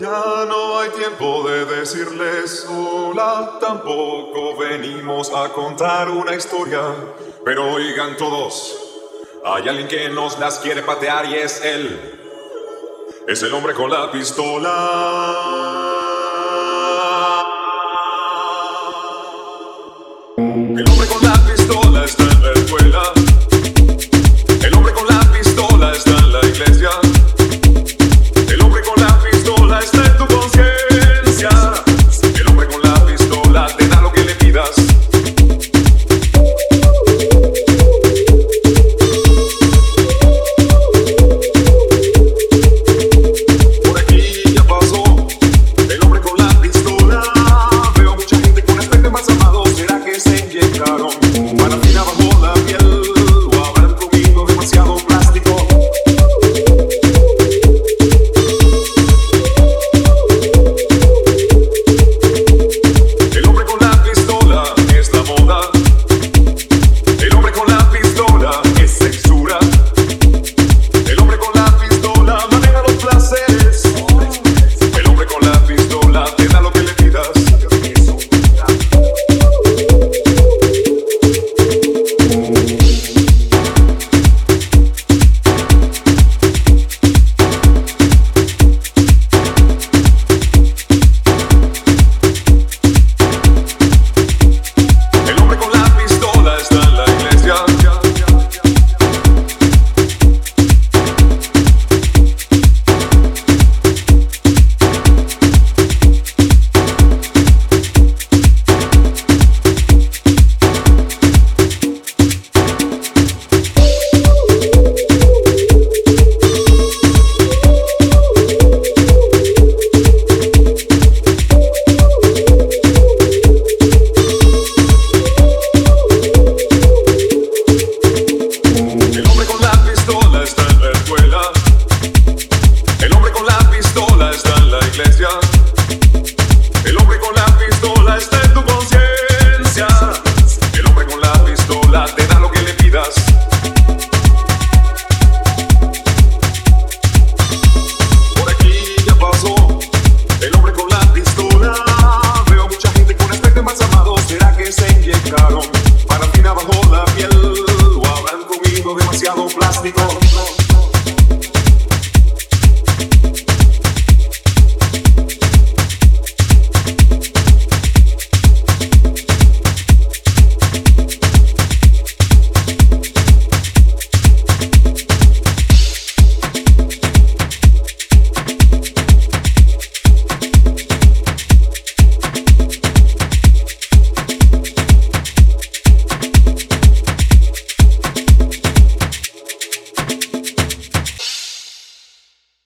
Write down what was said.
Ya no hay tiempo de decirles hola, tampoco venimos a contar una historia, pero oigan todos, hay alguien que nos las quiere patear y es él, es el hombre con la pistola. El hombre con la Yeah.